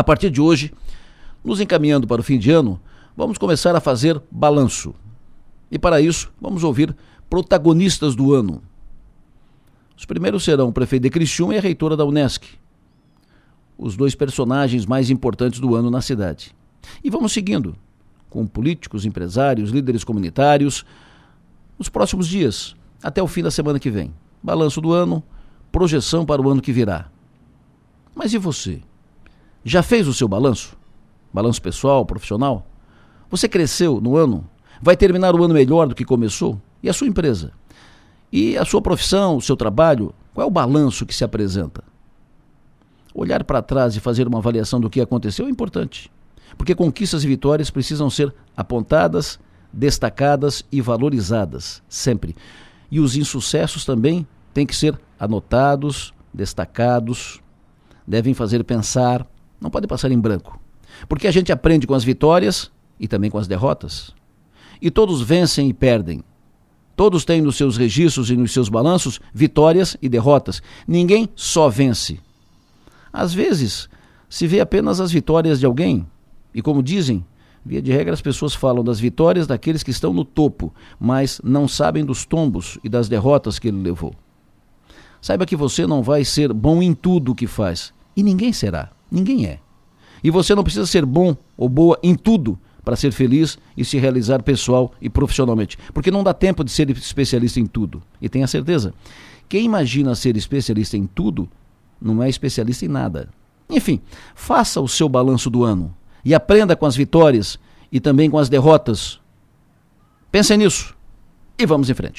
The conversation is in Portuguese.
A partir de hoje, nos encaminhando para o fim de ano, vamos começar a fazer balanço. E para isso, vamos ouvir protagonistas do ano. Os primeiros serão o prefeito de Criciúma e a reitora da Unesc. Os dois personagens mais importantes do ano na cidade. E vamos seguindo, com políticos, empresários, líderes comunitários, nos próximos dias, até o fim da semana que vem. Balanço do ano, projeção para o ano que virá. Mas e você? Já fez o seu balanço? Balanço pessoal, profissional? Você cresceu no ano? Vai terminar o ano melhor do que começou? E a sua empresa? E a sua profissão, o seu trabalho? Qual é o balanço que se apresenta? Olhar para trás e fazer uma avaliação do que aconteceu é importante, porque conquistas e vitórias precisam ser apontadas, destacadas e valorizadas, sempre. E os insucessos também têm que ser anotados, destacados, devem fazer pensar, não pode passar em branco. Porque a gente aprende com as vitórias e também com as derrotas. E todos vencem e perdem. Todos têm nos seus registros e nos seus balanços vitórias e derrotas. Ninguém só vence. Às vezes, se vê apenas as vitórias de alguém. E como dizem, via de regra as pessoas falam das vitórias daqueles que estão no topo, mas não sabem dos tombos e das derrotas que ele levou. Saiba que você não vai ser bom em tudo o que faz. E ninguém será. Ninguém é. E você não precisa ser bom ou boa em tudo para ser feliz e se realizar pessoal e profissionalmente. Porque não dá tempo de ser especialista em tudo. E tenha certeza, quem imagina ser especialista em tudo não é especialista em nada. Enfim, faça o seu balanço do ano e aprenda com as vitórias e também com as derrotas. Pense nisso e vamos em frente.